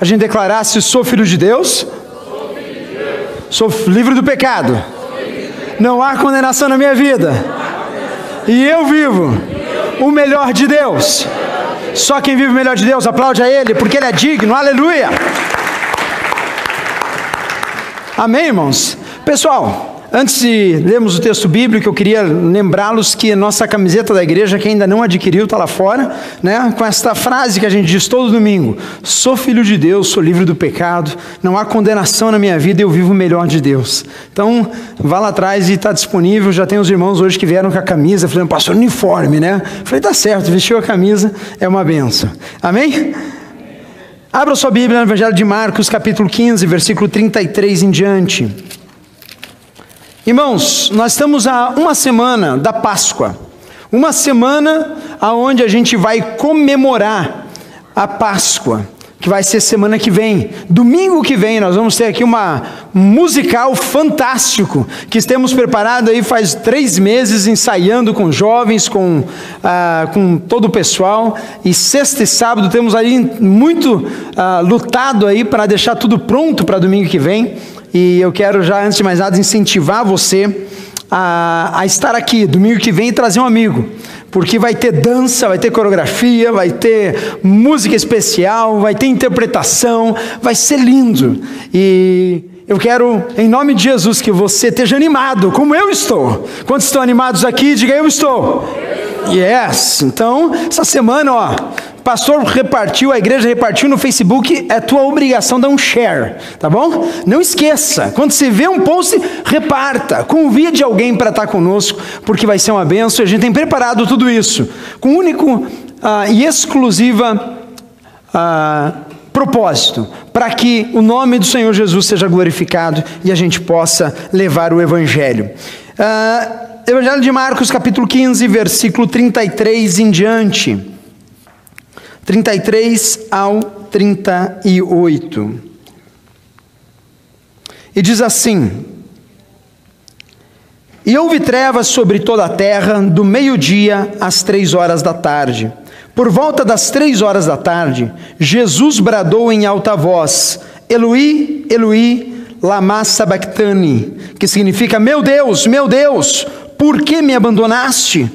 a gente declarasse: sou filho de Deus, sou livre do pecado, não há condenação na minha vida, e eu vivo o melhor de Deus. Só quem vive o melhor de Deus, aplaude a Ele, porque Ele é digno, aleluia. Amém, irmãos? Pessoal, Antes de lermos o texto bíblico, eu queria lembrá-los que nossa camiseta da igreja, que ainda não adquiriu, está lá fora, né? com esta frase que a gente diz todo domingo: Sou filho de Deus, sou livre do pecado, não há condenação na minha vida, eu vivo melhor de Deus. Então, vá lá atrás e está disponível. Já tem os irmãos hoje que vieram com a camisa, falando, pastor, uniforme, né? falei, tá certo, vestiu a camisa, é uma benção. Amém? Abra sua Bíblia no Evangelho de Marcos, capítulo 15, versículo 33 em diante. Irmãos, nós estamos a uma semana da Páscoa, uma semana aonde a gente vai comemorar a Páscoa, que vai ser semana que vem. Domingo que vem nós vamos ter aqui uma musical fantástico que temos preparado aí faz três meses ensaiando com jovens, com, ah, com todo o pessoal. E sexta e sábado temos aí muito ah, lutado aí para deixar tudo pronto para domingo que vem. E eu quero já, antes de mais nada, incentivar você a, a estar aqui domingo que vem e trazer um amigo. Porque vai ter dança, vai ter coreografia, vai ter música especial, vai ter interpretação, vai ser lindo. E eu quero, em nome de Jesus, que você esteja animado, como eu estou. Quantos estão animados aqui? Diga eu estou. Yes. Então, essa semana, ó, pastor repartiu, a igreja repartiu no Facebook, é tua obrigação dar um share, tá bom? Não esqueça, quando você vê um post, reparta, convide alguém para estar conosco, porque vai ser uma benção, a gente tem preparado tudo isso, com único uh, e exclusiva uh, propósito, para que o nome do Senhor Jesus seja glorificado e a gente possa levar o Evangelho. Uh, Evangelho de Marcos, capítulo 15, versículo 33 em diante. 33 ao 38. E diz assim: E houve trevas sobre toda a terra, do meio-dia às três horas da tarde. Por volta das três horas da tarde, Jesus bradou em alta voz: Eloi, Eloi, lama sabachthani, que significa: Meu Deus, meu Deus, por que me abandonaste?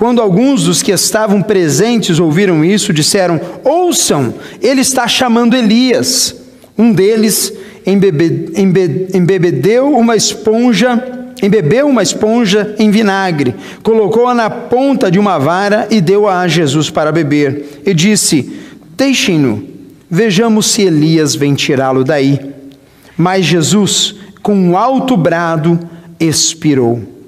Quando alguns dos que estavam presentes ouviram isso, disseram: Ouçam, ele está chamando Elias. Um deles embebe, embe, embebedeu uma esponja, embebeu uma esponja em vinagre, colocou-a na ponta de uma vara e deu-a a Jesus para beber. E disse: Deixem-no, vejamos se Elias vem tirá-lo daí. Mas Jesus, com um alto brado, expirou.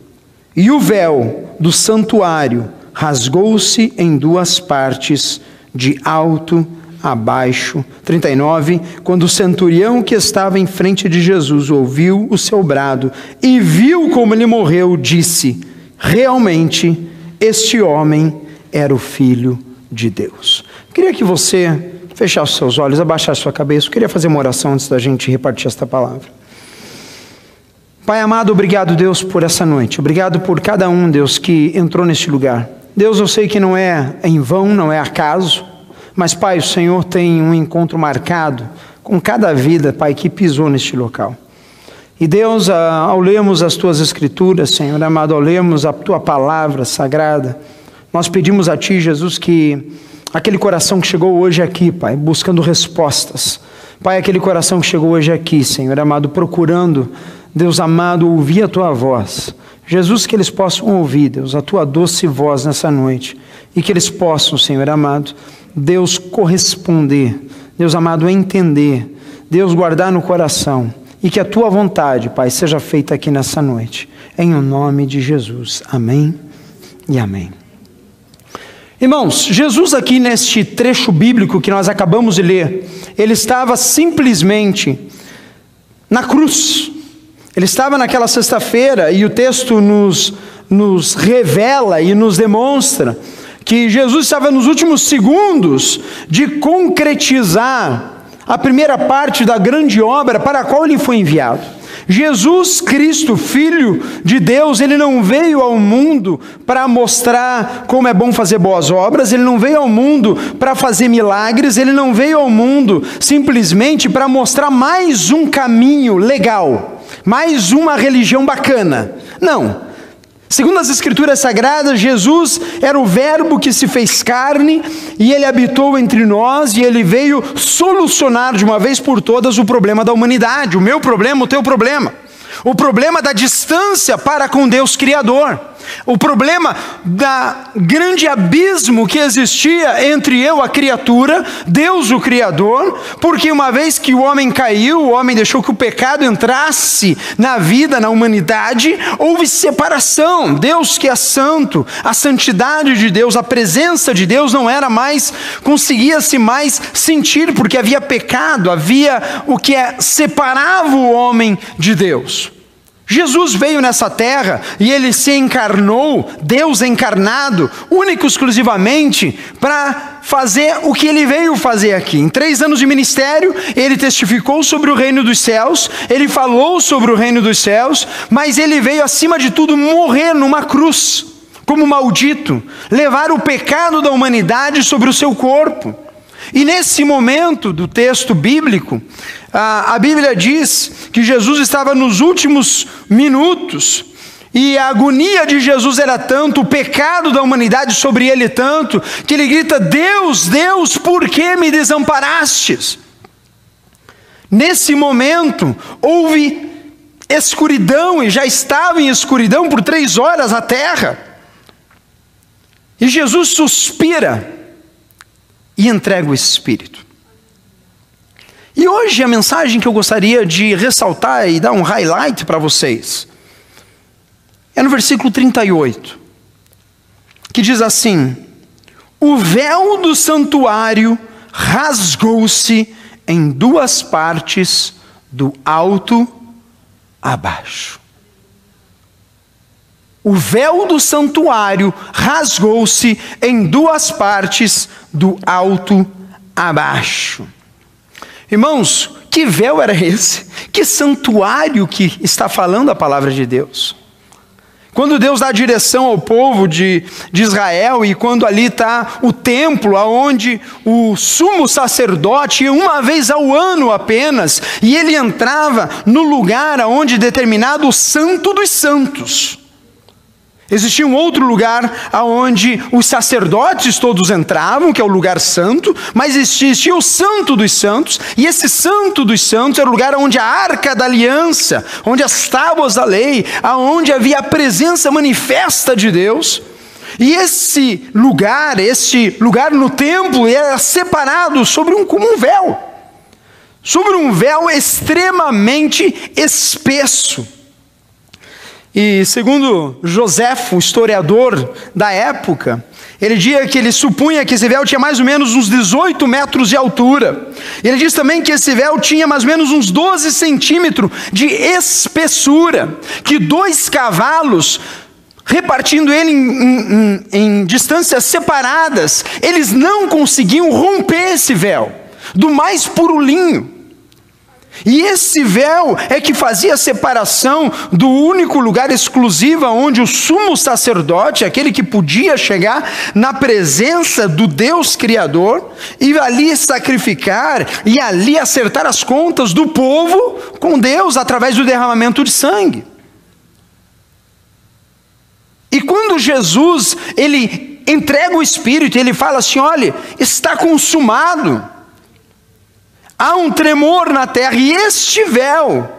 E o véu do santuário rasgou-se em duas partes, de alto a baixo. 39. Quando o centurião que estava em frente de Jesus ouviu o seu brado e viu como ele morreu, disse: Realmente, este homem era o filho de Deus. Queria que você fechasse seus olhos, abaixasse sua cabeça. Eu queria fazer uma oração antes da gente repartir esta palavra. Pai amado, obrigado, Deus, por essa noite. Obrigado por cada um, Deus, que entrou neste lugar. Deus, eu sei que não é em vão, não é acaso, mas, Pai, o Senhor tem um encontro marcado com cada vida, Pai, que pisou neste local. E Deus, ao lermos as tuas escrituras, Senhor amado, ao lermos a tua palavra sagrada, nós pedimos a Ti, Jesus, que aquele coração que chegou hoje aqui, Pai, buscando respostas, Pai, aquele coração que chegou hoje aqui, Senhor amado, procurando Deus amado, ouvir a tua voz. Jesus, que eles possam ouvir, Deus, a tua doce voz nessa noite. E que eles possam, Senhor amado, Deus corresponder, Deus amado, entender, Deus guardar no coração. E que a tua vontade, Pai, seja feita aqui nessa noite. Em o nome de Jesus. Amém e amém. Irmãos, Jesus aqui neste trecho bíblico que nós acabamos de ler, ele estava simplesmente na cruz. Ele estava naquela sexta-feira e o texto nos, nos revela e nos demonstra que Jesus estava nos últimos segundos de concretizar a primeira parte da grande obra para a qual ele foi enviado. Jesus Cristo, Filho de Deus, ele não veio ao mundo para mostrar como é bom fazer boas obras, ele não veio ao mundo para fazer milagres, ele não veio ao mundo simplesmente para mostrar mais um caminho legal, mais uma religião bacana. Não. Segundo as Escrituras Sagradas, Jesus era o Verbo que se fez carne e ele habitou entre nós e ele veio solucionar de uma vez por todas o problema da humanidade, o meu problema, o teu problema o problema da distância para com Deus Criador, o problema da grande abismo que existia entre eu, a criatura, Deus, o Criador, porque uma vez que o homem caiu, o homem deixou que o pecado entrasse na vida, na humanidade, houve separação. Deus, que é santo, a santidade de Deus, a presença de Deus não era mais, conseguia-se mais sentir, porque havia pecado, havia o que é, separava o homem de Deus. Jesus veio nessa terra e ele se encarnou, Deus encarnado, único exclusivamente para fazer o que ele veio fazer aqui. Em três anos de ministério, ele testificou sobre o reino dos céus, ele falou sobre o reino dos céus, mas ele veio acima de tudo morrer numa cruz, como maldito, levar o pecado da humanidade sobre o seu corpo. E nesse momento do texto bíblico, a, Bíblia diz que Jesus estava nos últimos minutos, e a agonia de Jesus era tanto, o pecado da humanidade sobre ele tanto, que ele grita: Deus, Deus, por que me desamparastes? Nesse momento, houve escuridão, e já estava em escuridão por três horas a terra. E Jesus suspira e entrega o Espírito. E hoje a mensagem que eu gostaria de ressaltar e dar um highlight para vocês é no versículo 38, que diz assim: O véu do santuário rasgou-se em duas partes, do alto a baixo. O véu do santuário rasgou-se em duas partes, do alto a baixo. Irmãos, que véu era esse? Que santuário que está falando a palavra de Deus? Quando Deus dá direção ao povo de, de Israel e quando ali está o templo, aonde o sumo sacerdote, uma vez ao ano apenas, e ele entrava no lugar aonde determinado o santo dos santos. Existia um outro lugar aonde os sacerdotes todos entravam, que é o lugar santo, mas existia o santo dos santos, e esse santo dos santos era o lugar onde a arca da aliança, onde as tábuas da lei, aonde havia a presença manifesta de Deus. E esse lugar, esse lugar no templo, era separado sobre um como um véu. Sobre um véu extremamente espesso. E segundo Joséfo, historiador da época, ele dizia que ele supunha que esse véu tinha mais ou menos uns 18 metros de altura. Ele diz também que esse véu tinha mais ou menos uns 12 centímetros de espessura, que dois cavalos, repartindo ele em, em, em, em distâncias separadas, eles não conseguiam romper esse véu, do mais puro linho. E esse véu é que fazia a separação do único lugar exclusivo onde o sumo sacerdote, aquele que podia chegar na presença do Deus Criador, e ali sacrificar e ali acertar as contas do povo com Deus através do derramamento de sangue. E quando Jesus ele entrega o Espírito, ele fala assim: olha, está consumado há um tremor na terra, e este véu,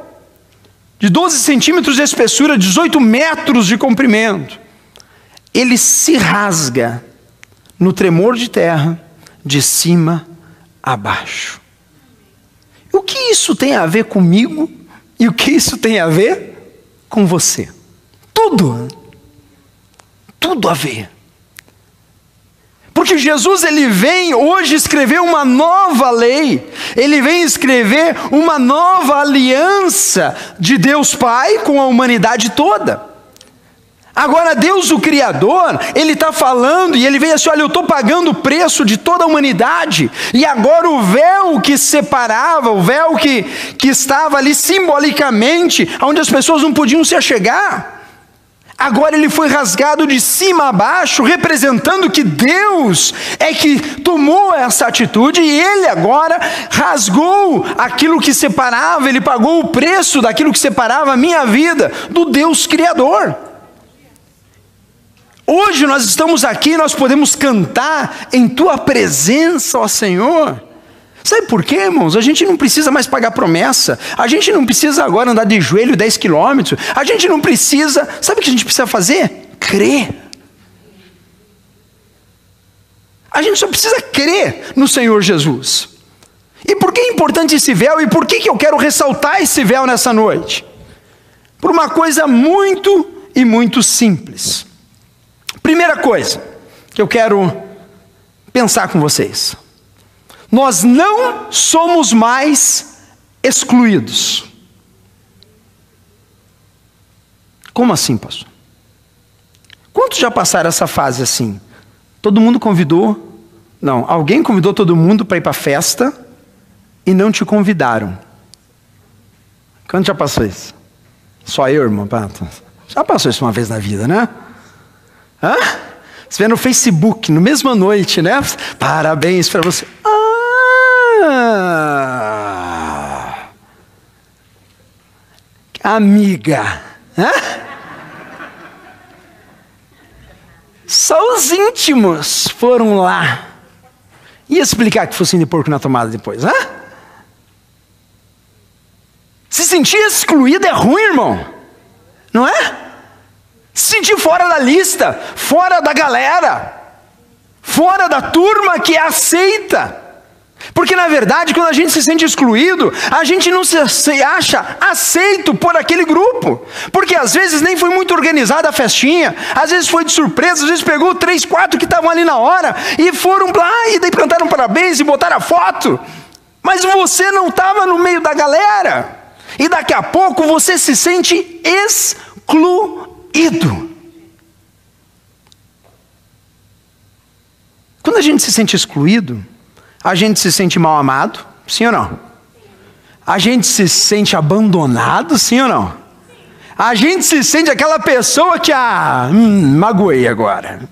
de 12 centímetros de espessura, 18 metros de comprimento, ele se rasga no tremor de terra, de cima a baixo. O que isso tem a ver comigo e o que isso tem a ver com você? Tudo. Tudo a ver. Porque Jesus ele vem hoje escrever uma nova lei, ele vem escrever uma nova aliança de Deus Pai com a humanidade toda. Agora, Deus, o Criador, Ele está falando e Ele vem assim: olha, eu estou pagando o preço de toda a humanidade, e agora o véu que separava, o véu que, que estava ali simbolicamente, onde as pessoas não podiam se achegar, agora ele foi rasgado de cima a baixo, representando que Deus é que tomou essa atitude e ele agora rasgou aquilo que separava, ele pagou o preço daquilo que separava a minha vida do Deus Criador. Hoje nós estamos aqui, nós podemos cantar em tua presença, ó Senhor. Sabe por quê, irmãos? A gente não precisa mais pagar promessa. A gente não precisa agora andar de joelho 10 quilômetros. A gente não precisa. Sabe o que a gente precisa fazer? Crer. A gente só precisa crer no Senhor Jesus. E por que é importante esse véu? E por que, que eu quero ressaltar esse véu nessa noite? Por uma coisa muito e muito simples. Primeira coisa que eu quero pensar com vocês. Nós não somos mais excluídos. Como assim, pastor? Quantos já passaram essa fase assim? Todo mundo convidou? Não, alguém convidou todo mundo para ir para a festa e não te convidaram. Quanto já passou isso? Só eu, irmão? Já passou isso uma vez na vida, né? Hã? Você vê no Facebook, no mesma noite, né? Parabéns para você. Ah! Amiga. Hã? Só os íntimos foram lá. E explicar que focinho de porco na tomada depois? Se sentir excluído é ruim, irmão. Não é? Se sentir fora da lista, fora da galera, fora da turma que é aceita. Porque na verdade, quando a gente se sente excluído, a gente não se acha aceito por aquele grupo. Porque às vezes nem foi muito organizada a festinha, às vezes foi de surpresa, às vezes pegou três, quatro que estavam ali na hora e foram lá e daí plantaram parabéns e botaram a foto. Mas você não estava no meio da galera. E daqui a pouco você se sente excluído. Quando a gente se sente excluído, a gente se sente mal amado, sim ou não? A gente se sente abandonado, sim ou não? A gente se sente aquela pessoa que, ah, hum, magoei agora.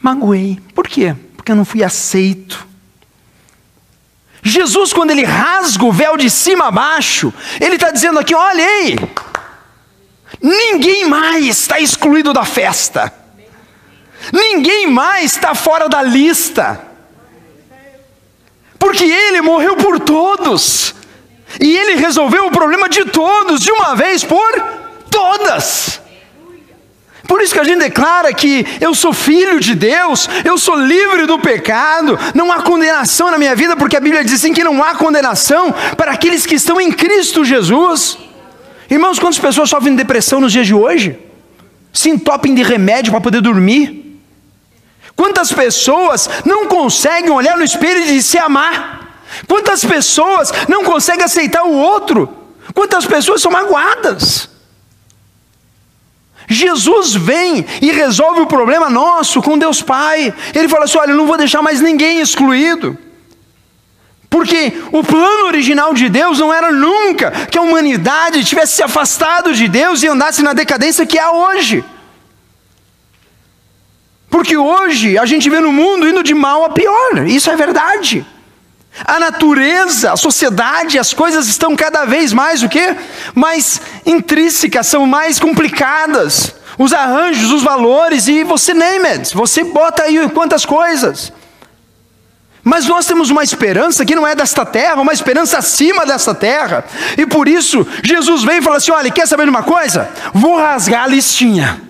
Magoei. Por quê? Porque eu não fui aceito. Jesus, quando ele rasga o véu de cima a baixo, ele está dizendo aqui: olha aí, ninguém mais está excluído da festa, ninguém mais está fora da lista, porque ele morreu por todos, e ele resolveu o problema de todos, de uma vez por todas. Por isso que a gente declara que eu sou filho de Deus, eu sou livre do pecado, não há condenação na minha vida, porque a Bíblia diz assim que não há condenação para aqueles que estão em Cristo Jesus. Irmãos, quantas pessoas sofrem de depressão nos dias de hoje? Se entopem de remédio para poder dormir? Quantas pessoas não conseguem olhar no espelho e se amar? Quantas pessoas não conseguem aceitar o outro? Quantas pessoas são magoadas? Jesus vem e resolve o problema nosso com Deus Pai. Ele fala assim: olha, eu não vou deixar mais ninguém excluído. Porque o plano original de Deus não era nunca que a humanidade tivesse se afastado de Deus e andasse na decadência que há hoje. Porque hoje a gente vê no mundo indo de mal a pior, isso é verdade. A natureza, a sociedade, as coisas estão cada vez mais o quê? Mais intrínsecas, são mais complicadas. Os arranjos, os valores e você name it, você bota aí quantas coisas. Mas nós temos uma esperança que não é desta terra, uma esperança acima desta terra. E por isso Jesus vem e fala assim: olha, quer saber de uma coisa? Vou rasgar a listinha.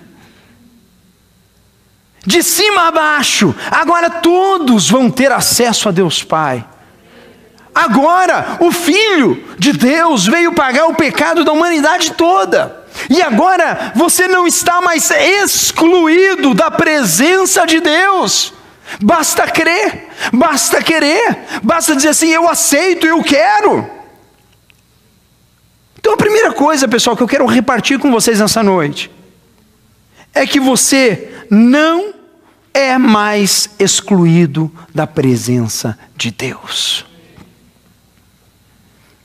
De cima a baixo, agora todos vão ter acesso a Deus Pai. Agora, o Filho de Deus veio pagar o pecado da humanidade toda. E agora você não está mais excluído da presença de Deus. Basta crer, basta querer, basta dizer assim: eu aceito, eu quero. Então a primeira coisa, pessoal, que eu quero repartir com vocês nessa noite é que você não é mais excluído da presença de Deus.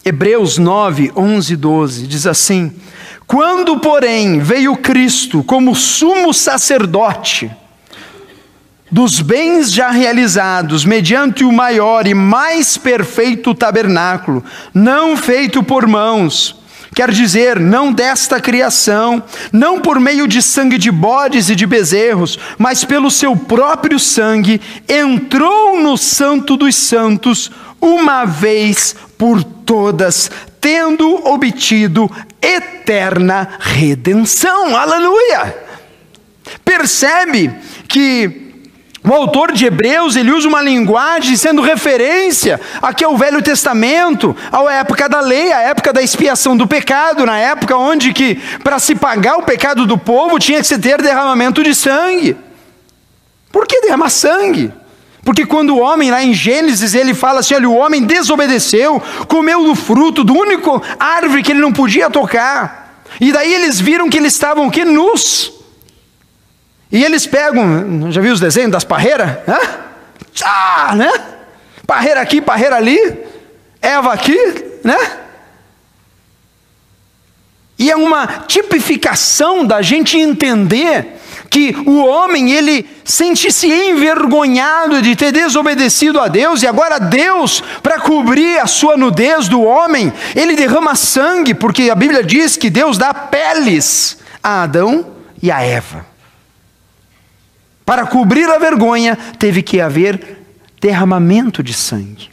Hebreus 9, 11 e 12 diz assim: Quando, porém, veio Cristo como sumo sacerdote dos bens já realizados, mediante o maior e mais perfeito tabernáculo, não feito por mãos, quer dizer, não desta criação, não por meio de sangue de bodes e de bezerros, mas pelo seu próprio sangue, entrou no Santo dos Santos uma vez por todas, tendo obtido eterna redenção. Aleluia! Percebe que o autor de Hebreus, ele usa uma linguagem sendo referência aqui ao Velho Testamento, à época da lei, à época da expiação do pecado, na época onde que para se pagar o pecado do povo tinha que se ter derramamento de sangue. Por que derramar sangue? Porque quando o homem, lá em Gênesis, ele fala assim: olha, o homem desobedeceu, comeu do fruto, do único árvore que ele não podia tocar. E daí eles viram que eles estavam que nus. E eles pegam, já viu os desenhos das parreiras? Tchá, né? Parreira aqui, parreira ali, Eva aqui, né? E é uma tipificação da gente entender que o homem ele sente-se envergonhado de ter desobedecido a Deus e agora Deus, para cobrir a sua nudez do homem, ele derrama sangue, porque a Bíblia diz que Deus dá peles a Adão e a Eva. Para cobrir a vergonha, teve que haver derramamento de sangue.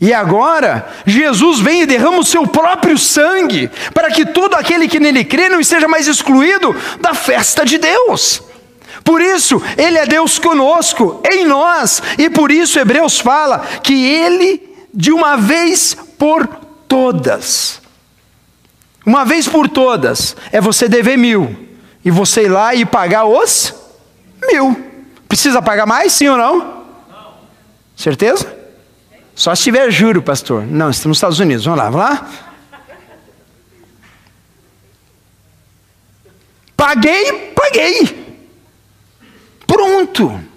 E agora, Jesus vem e derrama o seu próprio sangue, para que todo aquele que nele crê não esteja mais excluído da festa de Deus. Por isso, Ele é Deus conosco, em nós, e por isso Hebreus fala que Ele, de uma vez por todas, uma vez por todas, é você dever mil, e você ir lá e pagar os mil. Precisa pagar mais, sim ou não? não. Certeza? Só se tiver juro, pastor. Não, estamos nos Estados Unidos. Vamos lá, vamos lá. Paguei, paguei. Pronto.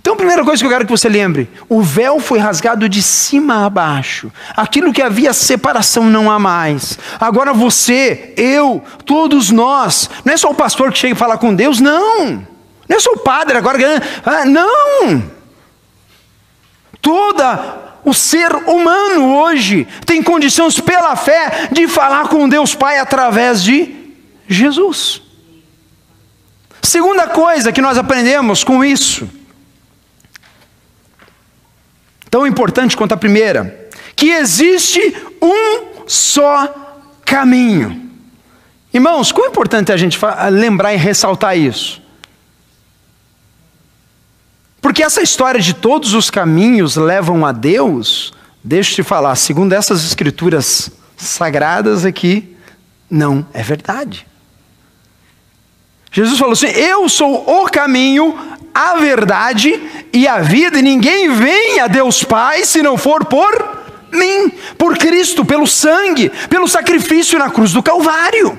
Então, a primeira coisa que eu quero que você lembre: o véu foi rasgado de cima a baixo. Aquilo que havia separação não há mais. Agora você, eu, todos nós, não é só o pastor que chega e fala com Deus, não. Não é só o padre agora. Ah, não. Toda o ser humano hoje tem condições pela fé de falar com Deus Pai através de Jesus. Segunda coisa que nós aprendemos com isso, tão importante quanto a primeira, que existe um só caminho. Irmãos, quão importante é a gente lembrar e ressaltar isso? Porque essa história de todos os caminhos levam a Deus, deixa eu te falar, segundo essas escrituras sagradas aqui, não é verdade. Jesus falou assim: Eu sou o caminho, a verdade e a vida, e ninguém vem a Deus Pai se não for por mim, por Cristo, pelo sangue, pelo sacrifício na cruz do Calvário.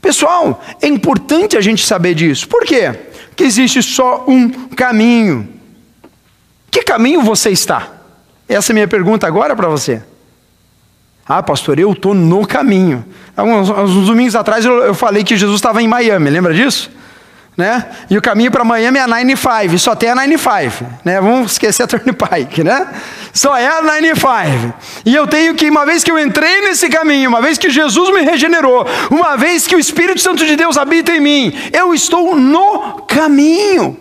Pessoal, é importante a gente saber disso. Por quê? que existe só um caminho. Que caminho você está? Essa é a minha pergunta agora para você. Ah, pastor, eu estou no caminho. Alguns, uns domingos atrás eu, eu falei que Jesus estava em Miami, lembra disso? Né? E o caminho para Miami é a 95, só tem a 95, né? Vamos esquecer a Turnpike, né? Só é a 95. E eu tenho que, uma vez que eu entrei nesse caminho, uma vez que Jesus me regenerou, uma vez que o Espírito Santo de Deus habita em mim, eu estou no caminho.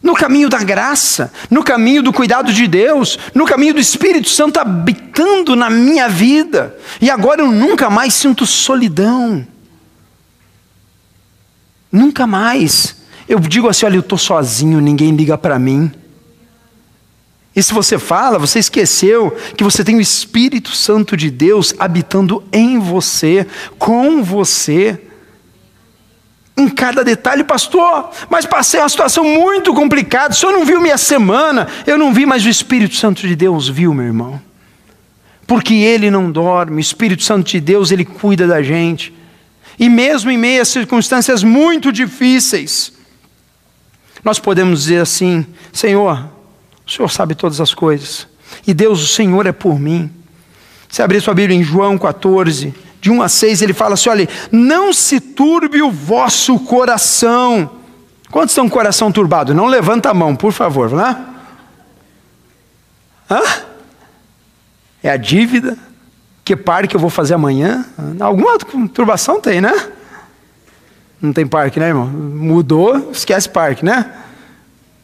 No caminho da graça, no caminho do cuidado de Deus, no caminho do Espírito Santo habitando na minha vida. E agora eu nunca mais sinto solidão. Nunca mais. Eu digo assim: olha, eu estou sozinho, ninguém liga para mim. E se você fala, você esqueceu que você tem o Espírito Santo de Deus habitando em você, com você. Em cada detalhe, pastor, mas passei uma situação muito complicada. O senhor não viu minha semana, eu não vi, mas o Espírito Santo de Deus viu, meu irmão. porque Ele não dorme, o Espírito Santo de Deus, Ele cuida da gente. E mesmo em meio a circunstâncias muito difíceis, nós podemos dizer assim: Senhor, o Senhor sabe todas as coisas, e Deus, o Senhor é por mim. Se abrir sua Bíblia em João 14, de 1 a 6, ele fala assim: olha, não se turbe o vosso coração. Quantos estão com o coração turbado? Não levanta a mão, por favor, né? Hã? É a dívida? Que parque eu vou fazer amanhã? Alguma turbação tem, né? Não tem parque, né, irmão? Mudou, esquece parque, né?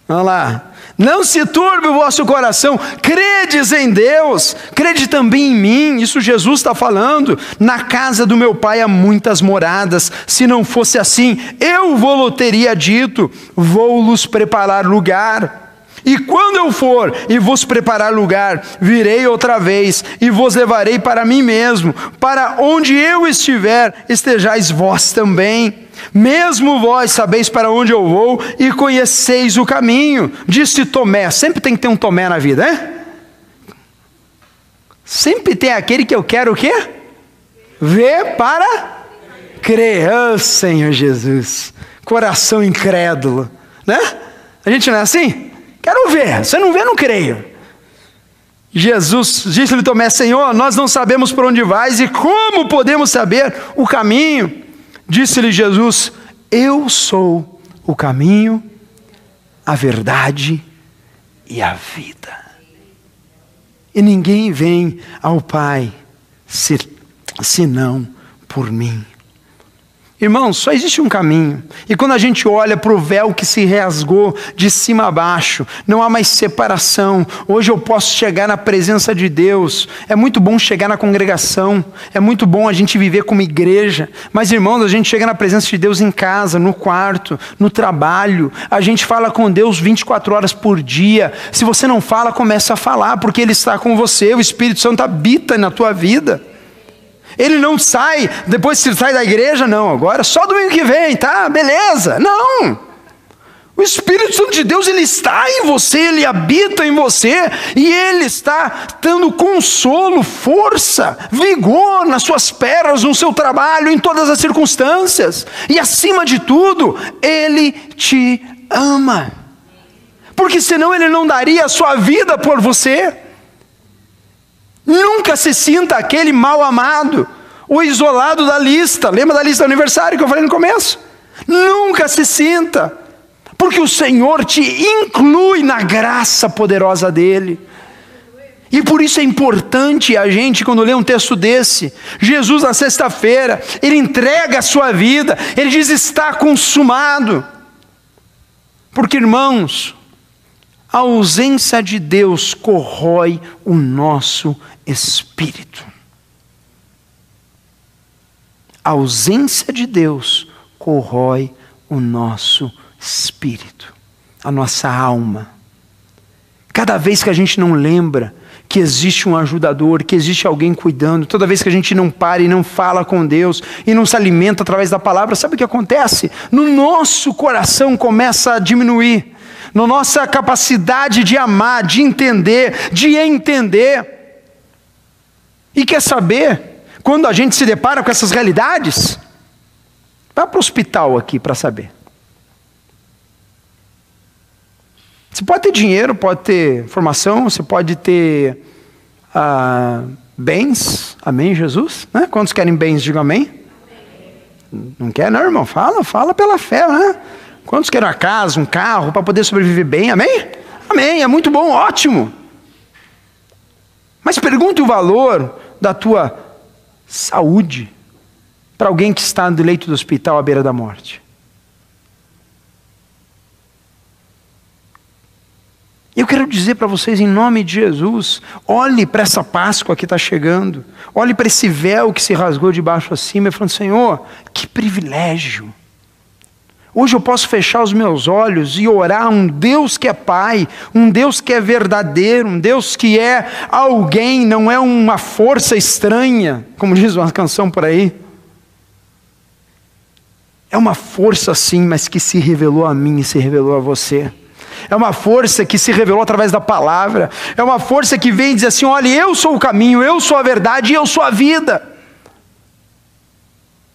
Vamos lá. Não se turbe o vosso coração, credes em Deus, crede também em mim. Isso Jesus está falando. Na casa do meu pai há muitas moradas. Se não fosse assim, eu vou teria dito: vou-los preparar lugar. E quando eu for e vos preparar lugar, virei outra vez e vos levarei para mim mesmo, para onde eu estiver, estejais vós também. Mesmo vós sabeis para onde eu vou e conheceis o caminho. Disse Tomé, sempre tem que ter um Tomé na vida, né? Sempre tem aquele que eu quero o quê? Ver para crer. Oh, Senhor Jesus. Coração incrédulo, né? A gente não é assim? Quero ver. Você não vê, não creio. Jesus disse-lhe Tomé, Senhor, nós não sabemos por onde vais e como podemos saber o caminho? Disse-lhe Jesus: Eu sou o caminho, a verdade e a vida. E ninguém vem ao Pai senão por mim. Irmãos, só existe um caminho. E quando a gente olha para o véu que se rasgou de cima a baixo, não há mais separação. Hoje eu posso chegar na presença de Deus. É muito bom chegar na congregação. É muito bom a gente viver como igreja. Mas, irmãos, a gente chega na presença de Deus em casa, no quarto, no trabalho. A gente fala com Deus 24 horas por dia. Se você não fala, começa a falar, porque Ele está com você. O Espírito Santo habita na tua vida. Ele não sai, depois que sai da igreja, não, agora só domingo que vem, tá? Beleza. Não. O Espírito Santo de Deus, ele está em você, ele habita em você, e ele está dando consolo, força, vigor nas suas pernas, no seu trabalho, em todas as circunstâncias. E acima de tudo, ele te ama. Porque senão ele não daria a sua vida por você. Nunca se sinta aquele mal amado, o isolado da lista. Lembra da lista do aniversário que eu falei no começo? Nunca se sinta, porque o Senhor te inclui na graça poderosa dEle. E por isso é importante a gente, quando lê um texto desse, Jesus na sexta-feira, ele entrega a sua vida, ele diz: está consumado. Porque, irmãos, a ausência de Deus corrói o nosso espírito. A ausência de Deus corrói o nosso espírito, a nossa alma. Cada vez que a gente não lembra que existe um ajudador, que existe alguém cuidando, toda vez que a gente não para e não fala com Deus e não se alimenta através da palavra, sabe o que acontece? No nosso coração começa a diminuir, na nossa capacidade de amar, de entender, de entender. E quer saber? Quando a gente se depara com essas realidades, vá para o hospital aqui para saber. Você pode ter dinheiro, pode ter formação, você pode ter ah, bens, amém, Jesus? Né? Quantos querem bens, digam amém. Não quer, não, irmão? Fala, fala pela fé, né? Quantos querem uma casa, um carro, para poder sobreviver bem, amém? Amém, é muito bom, ótimo. Mas pergunte o valor da tua saúde para alguém que está no leito do hospital à beira da morte. Eu quero dizer para vocês, em nome de Jesus, olhe para essa Páscoa que está chegando, olhe para esse véu que se rasgou de baixo acima e falando: Senhor, que privilégio Hoje eu posso fechar os meus olhos e orar a um Deus que é Pai, um Deus que é verdadeiro, um Deus que é alguém, não é uma força estranha, como diz uma canção por aí. É uma força sim, mas que se revelou a mim e se revelou a você. É uma força que se revelou através da palavra, é uma força que vem dizer assim: olha, eu sou o caminho, eu sou a verdade e eu sou a vida.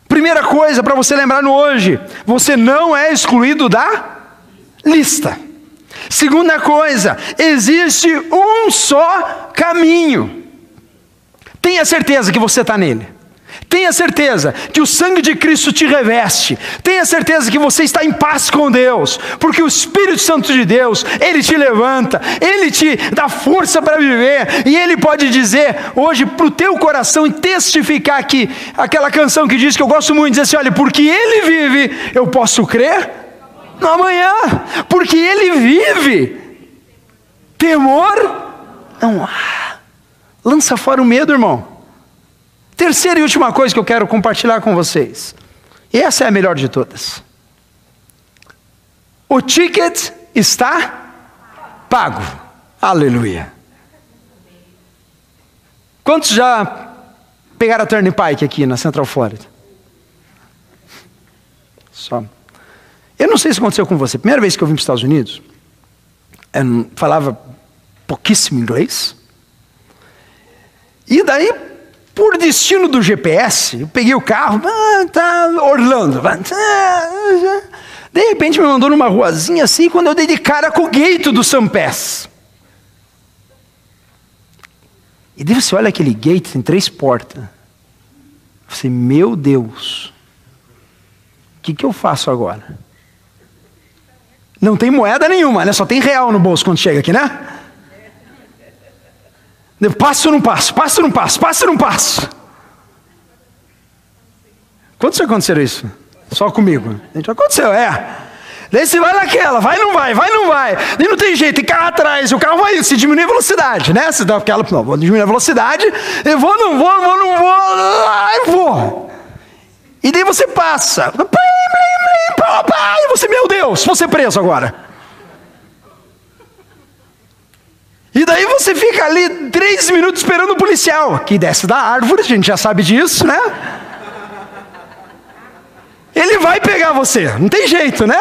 Primeira coisa para você lembrar no hoje: você não é excluído da lista. Segunda coisa, existe um só caminho. Tenha certeza que você está nele. Tenha certeza que o sangue de Cristo te reveste. Tenha certeza que você está em paz com Deus, porque o Espírito Santo de Deus, ele te levanta, ele te dá força para viver, e ele pode dizer hoje para o teu coração e testificar aqui aquela canção que diz que eu gosto muito, dizer assim: olha, porque ele vive, eu posso crer no amanhã, porque ele vive. Temor não há. Lança fora o medo, irmão. Terceira e última coisa que eu quero compartilhar com vocês. E essa é a melhor de todas. O ticket está pago. Aleluia. Quantos já pegaram a Turnpike aqui na Central Florida? Só. Eu não sei se aconteceu com você. Primeira vez que eu vim para os Estados Unidos, eu falava pouquíssimo inglês. E daí por destino do GPS, eu peguei o carro, ah, tá, Orlando. De repente me mandou numa ruazinha assim, quando eu dei de cara com o gate do Sampés. E daí você olha aquele gate, tem três portas. Você, meu Deus, o que, que eu faço agora? Não tem moeda nenhuma, né? Só tem real no bolso quando chega aqui, né? Passo ou não passo? Passo ou não passo? Passo ou não passo? Quando aconteceu isso? Só comigo. Gente, aconteceu, é. Daí você vai naquela, vai não vai, vai não vai. E não tem jeito, tem carro atrás, o carro vai, se diminuir a velocidade, né? Você dá aquela, não, vou diminuir a velocidade, eu vou, não vou, vou, não vou, ai, vou. E daí você passa. E você, meu Deus, vou ser preso agora. E daí você fica ali três minutos esperando o policial, que desce da árvore, a gente já sabe disso, né? Ele vai pegar você, não tem jeito, né?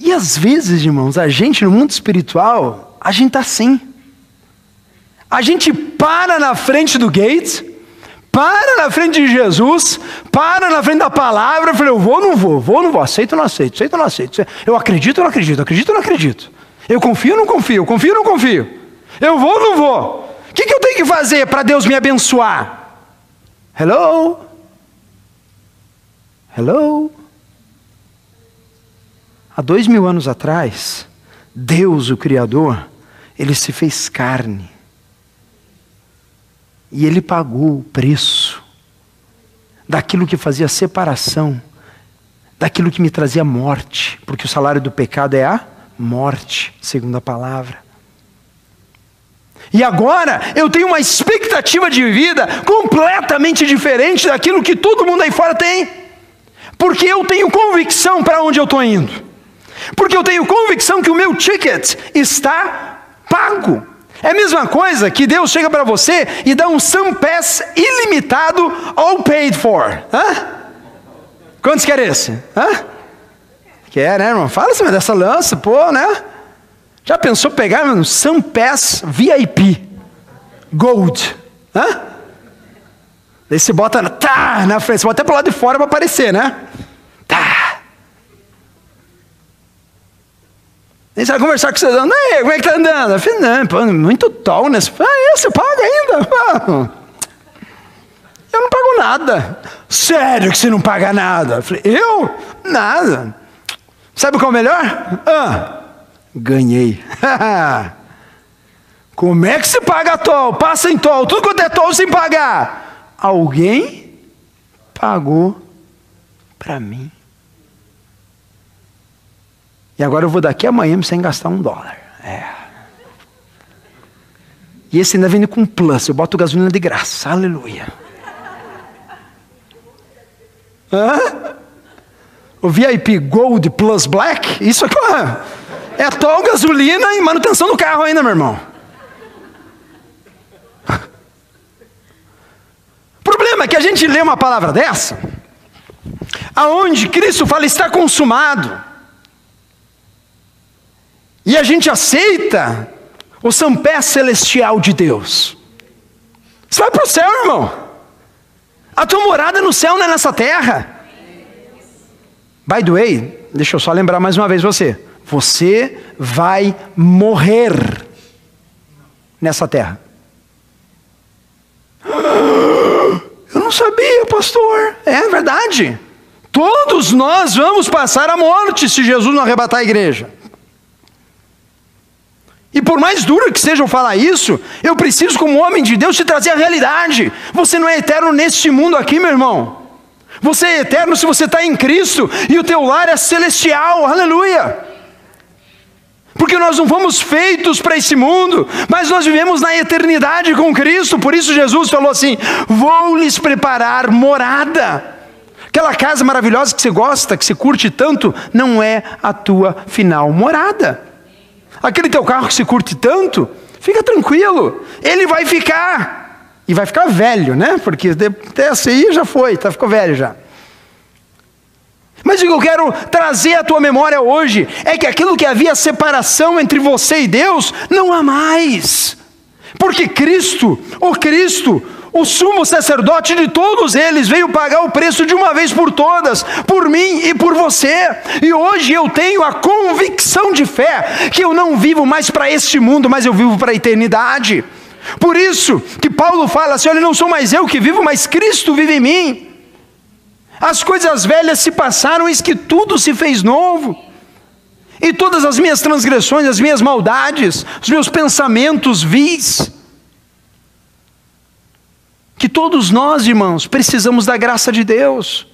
E às vezes, irmãos, a gente no mundo espiritual, a gente está assim. A gente para na frente do gate, para na frente de Jesus, para na frente da palavra, eu falei, eu vou ou não vou, vou ou não vou, aceito ou não aceito, aceito ou não aceito, eu acredito ou não acredito, acredito ou não acredito, eu confio ou não confio, confio ou não confio, eu vou ou não vou, o que, que eu tenho que fazer para Deus me abençoar? Hello? Hello? Há dois mil anos atrás, Deus, o Criador, ele se fez carne e ele pagou o preço daquilo que fazia separação, daquilo que me trazia morte, porque o salário do pecado é a morte, segundo a palavra. E agora eu tenho uma expectativa de vida completamente diferente daquilo que todo mundo aí fora tem. Porque eu tenho convicção para onde eu estou indo. Porque eu tenho convicção que o meu ticket está pago. É a mesma coisa que Deus chega para você e dá um Pass ilimitado, all paid for. Hã? Quantos querem esse? Hã? Quer, né, irmão? Fala assim dessa lança, pô, né? Já pensou pegar um Pass VIP? Gold. Hã? Daí você bota tá, na frente, você bota até para lado de fora para aparecer, né? Aí você vai conversar com você, não, como é que tá andando? Eu falei, não, pô, muito tall nesse. Ah, é, você paga ainda? Ah, eu não pago nada. Sério que você não paga nada? Eu falei, eu? Nada. Sabe qual é o melhor? Ah, ganhei. Como é que se paga toll? Passa em toll, tudo quanto é toll sem pagar. Alguém pagou para mim. E agora eu vou daqui amanhã sem gastar um dólar. É. E esse ainda vem com plus. Eu boto gasolina de graça. Aleluia. Hã? O VIP Gold Plus Black? Isso aqui é, tol, gasolina e manutenção do carro ainda, meu irmão. O problema é que a gente lê uma palavra dessa aonde Cristo fala está consumado. E a gente aceita o sampé celestial de Deus. Você vai para o céu, irmão. A tua morada no céu não é nessa terra. By the way, deixa eu só lembrar mais uma vez você. Você vai morrer nessa terra. Eu não sabia, pastor. É verdade. Todos nós vamos passar a morte se Jesus não arrebatar a igreja. E por mais duro que seja eu falar isso, eu preciso, como homem de Deus, te trazer a realidade. Você não é eterno neste mundo aqui, meu irmão. Você é eterno se você está em Cristo e o teu lar é celestial. Aleluia. Porque nós não fomos feitos para esse mundo, mas nós vivemos na eternidade com Cristo. Por isso Jesus falou assim: Vou lhes preparar morada. Aquela casa maravilhosa que você gosta, que você curte tanto, não é a tua final morada. Aquele teu carro que se curte tanto, fica tranquilo, ele vai ficar. E vai ficar velho, né? Porque até aí já foi, tá, ficou velho já. Mas o que eu quero trazer à tua memória hoje é que aquilo que havia separação entre você e Deus, não há mais. Porque Cristo, o Cristo, o sumo sacerdote de todos eles veio pagar o preço de uma vez por todas, por mim e por você. E hoje eu tenho a convicção de fé que eu não vivo mais para este mundo, mas eu vivo para a eternidade. Por isso que Paulo fala assim: olha, não sou mais eu que vivo, mas Cristo vive em mim. As coisas velhas se passaram, eis que tudo se fez novo. E todas as minhas transgressões, as minhas maldades, os meus pensamentos vis, que todos nós, irmãos, precisamos da graça de Deus.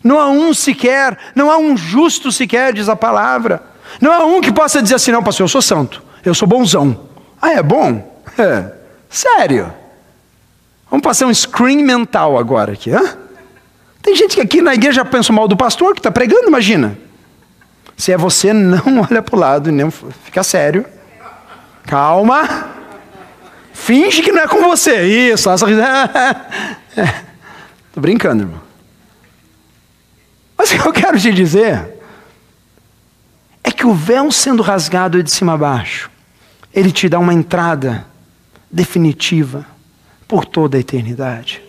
Não há um sequer, não há um justo sequer, diz a palavra. Não há um que possa dizer assim, não, pastor, eu sou santo, eu sou bonzão. Ah, é bom? É. Sério. Vamos passar um screen mental agora aqui, hã? Tem gente que aqui na igreja pensa mal do pastor que está pregando, imagina. Se é você, não olha para o lado, nem fica sério. Calma. Finge que não é com você. Isso, Estou é. Tô brincando, irmão. Mas o que eu quero te dizer é que o véu sendo rasgado de cima a baixo, ele te dá uma entrada definitiva por toda a eternidade.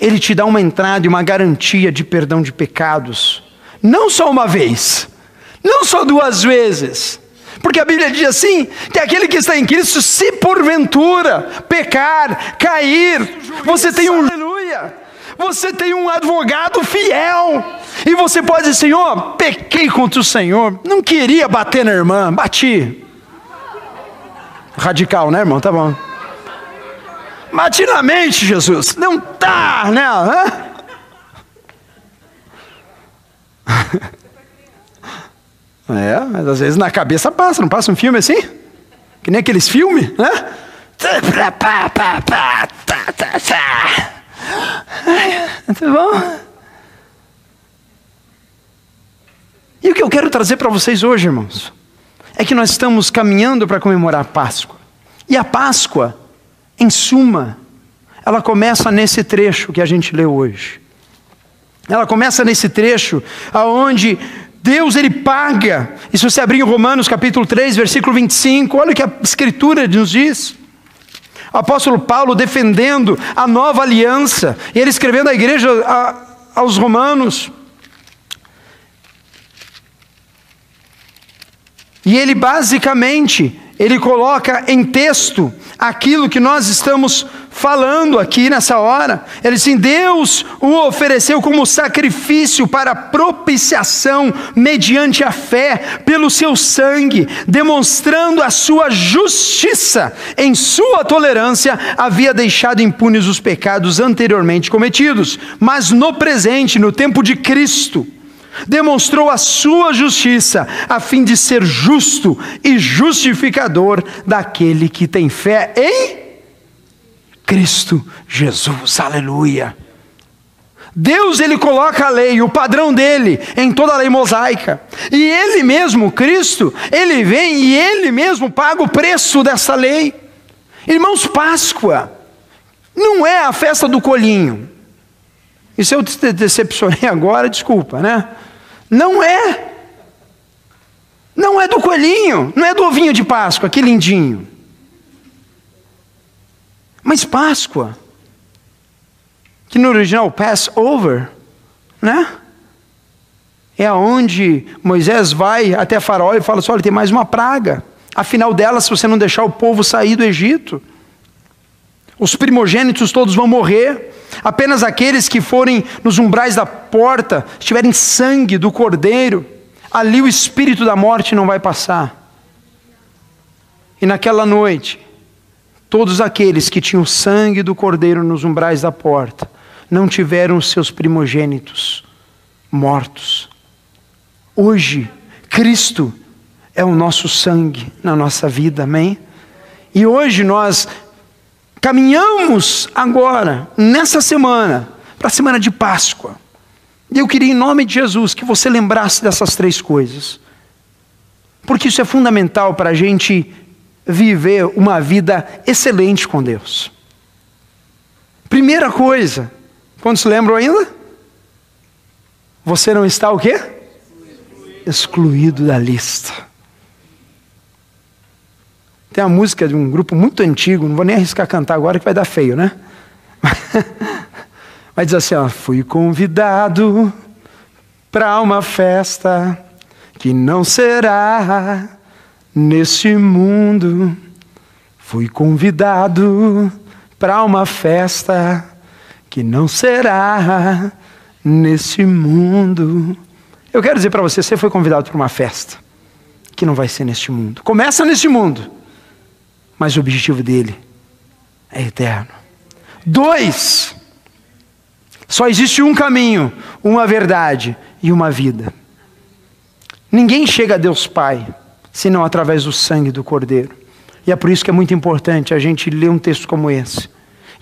Ele te dá uma entrada e uma garantia de perdão de pecados, não só uma vez, não só duas vezes, porque a Bíblia diz assim: que aquele que está em Cristo, se porventura pecar, cair, você tem um aleluia, você tem um advogado fiel, e você pode dizer: Senhor, pequei contra o Senhor, não queria bater na irmã, bati. Radical, né, irmão? Tá bom. Bati na mente, Jesus, não tá né? É, mas às vezes na cabeça passa, não passa um filme assim? Que nem aqueles filmes, né? Tá bom? E o que eu quero trazer para vocês hoje, irmãos, é que nós estamos caminhando para comemorar a Páscoa. E a Páscoa, em suma, ela começa nesse trecho que a gente leu hoje. Ela começa nesse trecho aonde Deus ele paga. E se você abrir em Romanos capítulo 3, versículo 25, olha o que a escritura nos diz. O apóstolo Paulo defendendo a nova aliança, e ele escrevendo à igreja a, aos romanos. E ele basicamente, ele coloca em texto aquilo que nós estamos falando aqui nessa hora. Ele diz assim: Deus o ofereceu como sacrifício para propiciação mediante a fé, pelo seu sangue, demonstrando a sua justiça. Em sua tolerância, havia deixado impunes os pecados anteriormente cometidos, mas no presente, no tempo de Cristo, demonstrou a sua justiça, a fim de ser justo e justificador daquele que tem fé em Cristo Jesus. Aleluia. Deus ele coloca a lei, o padrão dele, em toda a lei mosaica. E ele mesmo, Cristo, ele vem e ele mesmo paga o preço dessa lei. Irmãos, Páscoa não é a festa do colinho. E se eu te decepcionei agora, desculpa, né? Não é. Não é do coelhinho, não é do ovinho de Páscoa, que lindinho. Mas Páscoa, que no original Passover, né? É aonde Moisés vai até Faraó e fala assim: olha, tem mais uma praga. Afinal dela, se você não deixar o povo sair do Egito, os primogênitos todos vão morrer. Apenas aqueles que forem nos umbrais da porta, tiverem sangue do cordeiro, ali o espírito da morte não vai passar. E naquela noite, todos aqueles que tinham sangue do cordeiro nos umbrais da porta, não tiveram seus primogênitos mortos. Hoje, Cristo é o nosso sangue na nossa vida, amém? E hoje nós caminhamos agora, nessa semana, para a semana de Páscoa. E eu queria, em nome de Jesus, que você lembrasse dessas três coisas. Porque isso é fundamental para a gente viver uma vida excelente com Deus. Primeira coisa, quantos lembram ainda? Você não está o quê? Excluído da lista. Tem uma música de um grupo muito antigo, não vou nem arriscar cantar agora que vai dar feio, né? Vai dizer assim, ó, fui convidado para uma festa que não será nesse mundo. Fui convidado para uma festa que não será nesse mundo. Eu quero dizer para você, você foi convidado para uma festa que não vai ser neste mundo. Começa neste mundo, mas o objetivo dele é eterno. Dois, só existe um caminho, uma verdade e uma vida. Ninguém chega a Deus Pai senão através do sangue do Cordeiro. E é por isso que é muito importante a gente ler um texto como esse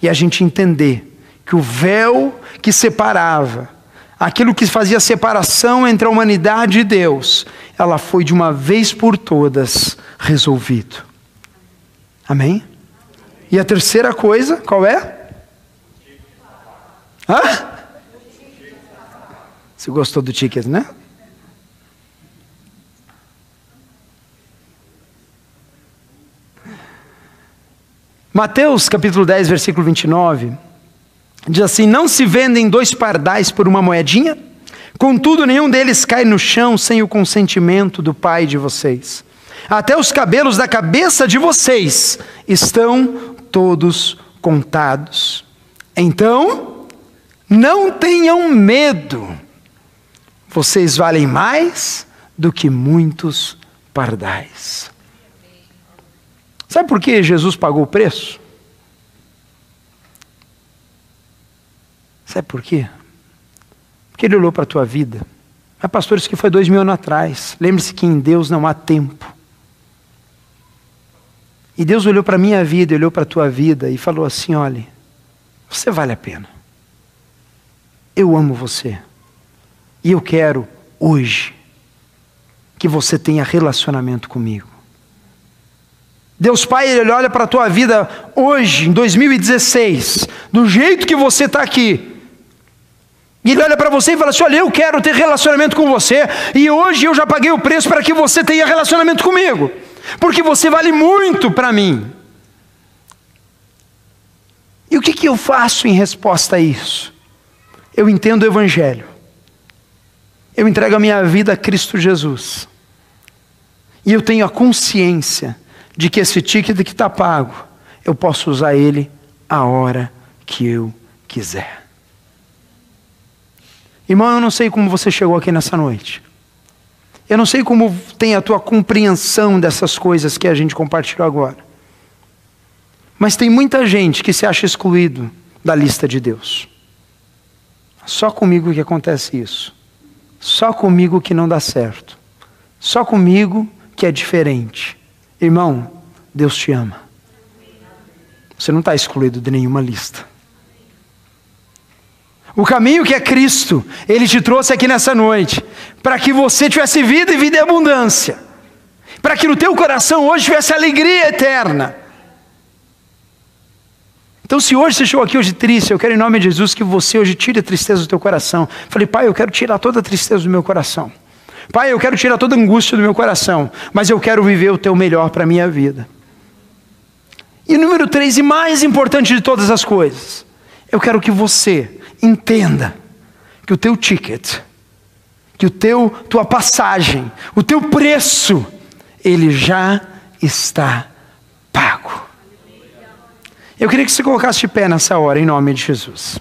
e a gente entender que o véu que separava, aquilo que fazia separação entre a humanidade e Deus, ela foi de uma vez por todas resolvido. Amém? E a terceira coisa, qual é? Hã? Você gostou do ticket, né? Mateus capítulo 10, versículo 29, diz assim: Não se vendem dois pardais por uma moedinha? Contudo, nenhum deles cai no chão sem o consentimento do Pai de vocês. Até os cabelos da cabeça de vocês estão todos contados. Então, não tenham medo, vocês valem mais do que muitos pardais. Sabe por que Jesus pagou o preço? Sabe por quê? Porque ele olhou para a tua vida. Mas, pastor, isso que foi dois mil anos atrás. Lembre-se que em Deus não há tempo. E Deus olhou para a minha vida, olhou para a tua vida e falou assim: olhe, você vale a pena. Eu amo você. E eu quero, hoje, que você tenha relacionamento comigo. Deus Pai, Ele olha para a tua vida hoje, em 2016, do jeito que você está aqui. E Ele olha para você e fala assim: Olha, eu quero ter relacionamento com você, e hoje eu já paguei o preço para que você tenha relacionamento comigo, porque você vale muito para mim. E o que, que eu faço em resposta a isso? eu entendo o Evangelho, eu entrego a minha vida a Cristo Jesus, e eu tenho a consciência de que esse ticket que está pago, eu posso usar ele a hora que eu quiser. Irmão, eu não sei como você chegou aqui nessa noite. Eu não sei como tem a tua compreensão dessas coisas que a gente compartilhou agora. Mas tem muita gente que se acha excluído da lista de Deus. Só comigo que acontece isso. Só comigo que não dá certo. Só comigo que é diferente. Irmão, Deus te ama. Você não está excluído de nenhuma lista. O caminho que é Cristo, Ele te trouxe aqui nessa noite, para que você tivesse vida e vida em abundância, para que no teu coração hoje tivesse alegria eterna, Então, se hoje você chegou aqui hoje triste, eu quero em nome de Jesus que você hoje tire a tristeza do teu coração. Falei, pai, eu quero tirar toda a tristeza do meu coração. Pai, eu quero tirar toda a angústia do meu coração, mas eu quero viver o teu melhor para a minha vida. E número três, e mais importante de todas as coisas, eu quero que você entenda que o teu ticket, que o teu tua passagem, o teu preço, ele já está pago. Eu queria que você colocasse de pé nessa hora, em nome de Jesus.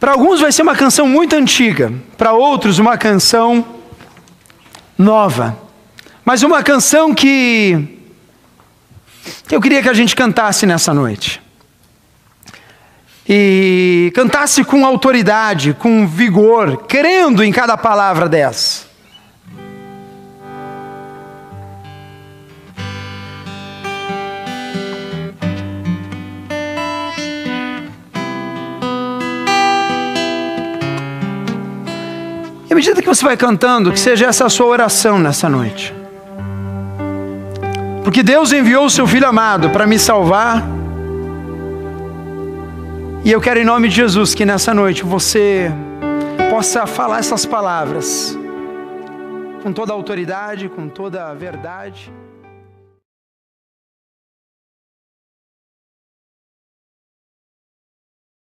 Para alguns vai ser uma canção muito antiga, para outros uma canção nova, mas uma canção que, que eu queria que a gente cantasse nessa noite. E cantasse com autoridade, com vigor, crendo em cada palavra dessa. E à medida que você vai cantando, que seja essa a sua oração nessa noite. Porque Deus enviou o seu Filho amado para me salvar. E eu quero, em nome de Jesus, que nessa noite você possa falar essas palavras com toda a autoridade, com toda a verdade.